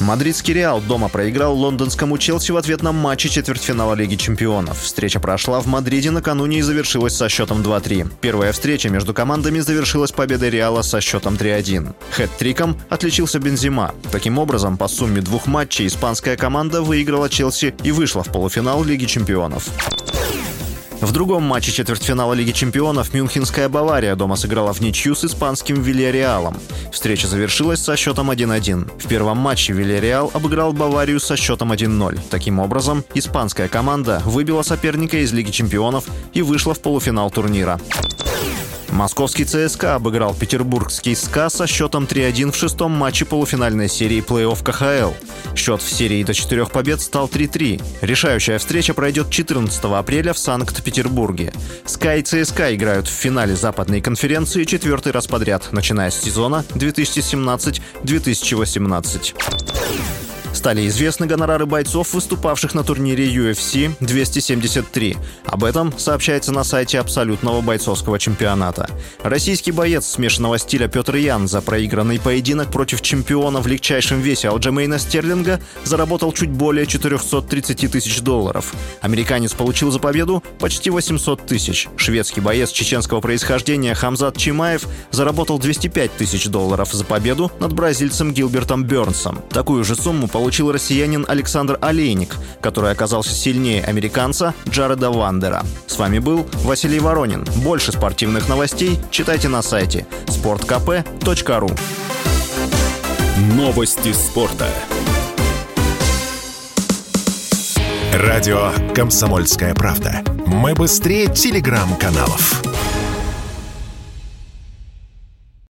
Мадридский Реал дома проиграл лондонскому Челси в ответном матче четвертьфинала Лиги чемпионов. Встреча прошла в Мадриде накануне и завершилась со счетом 2-3. Первая встреча между командами завершилась победой Реала со счетом 3-1. Хэт-триком отличился Бензима. Таким образом, по сумме двух матчей испанская команда выиграла Челси и вышла в полуфинал Лиги чемпионов. В другом матче четвертьфинала Лиги чемпионов Мюнхенская Бавария дома сыграла в ничью с испанским Вильяреалом. Встреча завершилась со счетом 1-1. В первом матче Вильяреал обыграл Баварию со счетом 1-0. Таким образом, испанская команда выбила соперника из Лиги чемпионов и вышла в полуфинал турнира. Московский ЦСКА обыграл петербургский СКА со счетом 3-1 в шестом матче полуфинальной серии плей-офф КХЛ. Счет в серии до четырех побед стал 3-3. Решающая встреча пройдет 14 апреля в Санкт-Петербурге. СКА и ЦСКА играют в финале западной конференции четвертый раз подряд, начиная с сезона 2017-2018 стали известны гонорары бойцов, выступавших на турнире UFC 273. Об этом сообщается на сайте абсолютного бойцовского чемпионата. Российский боец смешанного стиля Петр Ян за проигранный поединок против чемпиона в легчайшем весе Алджамейна Стерлинга заработал чуть более 430 тысяч долларов. Американец получил за победу почти 800 тысяч. Шведский боец чеченского происхождения Хамзат Чимаев заработал 205 тысяч долларов за победу над бразильцем Гилбертом Бернсом. Такую же сумму получил россиянин Александр Олейник, который оказался сильнее американца Джареда Вандера. С вами был Василий Воронин. Больше спортивных новостей читайте на сайте sportkp.ru Новости спорта. Радио «Комсомольская правда». Мы быстрее телеграм-каналов.